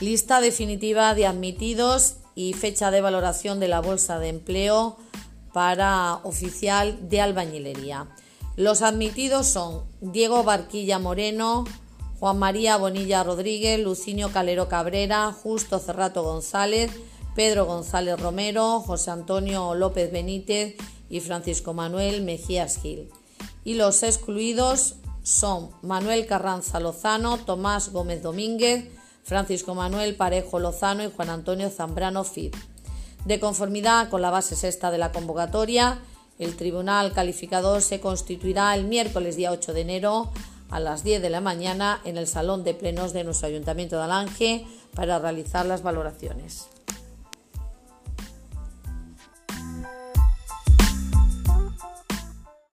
Lista definitiva de admitidos y fecha de valoración de la Bolsa de Empleo para oficial de albañilería. Los admitidos son Diego Barquilla Moreno, Juan María Bonilla Rodríguez, Lucinio Calero Cabrera, Justo Cerrato González, Pedro González Romero, José Antonio López Benítez y Francisco Manuel Mejías Gil. Y los excluidos son Manuel Carranza Lozano, Tomás Gómez Domínguez, Francisco Manuel Parejo Lozano y Juan Antonio Zambrano Fid. De conformidad con la base sexta de la convocatoria, el Tribunal Calificador se constituirá el miércoles día 8 de enero a las 10 de la mañana en el Salón de Plenos de nuestro Ayuntamiento de Alange para realizar las valoraciones.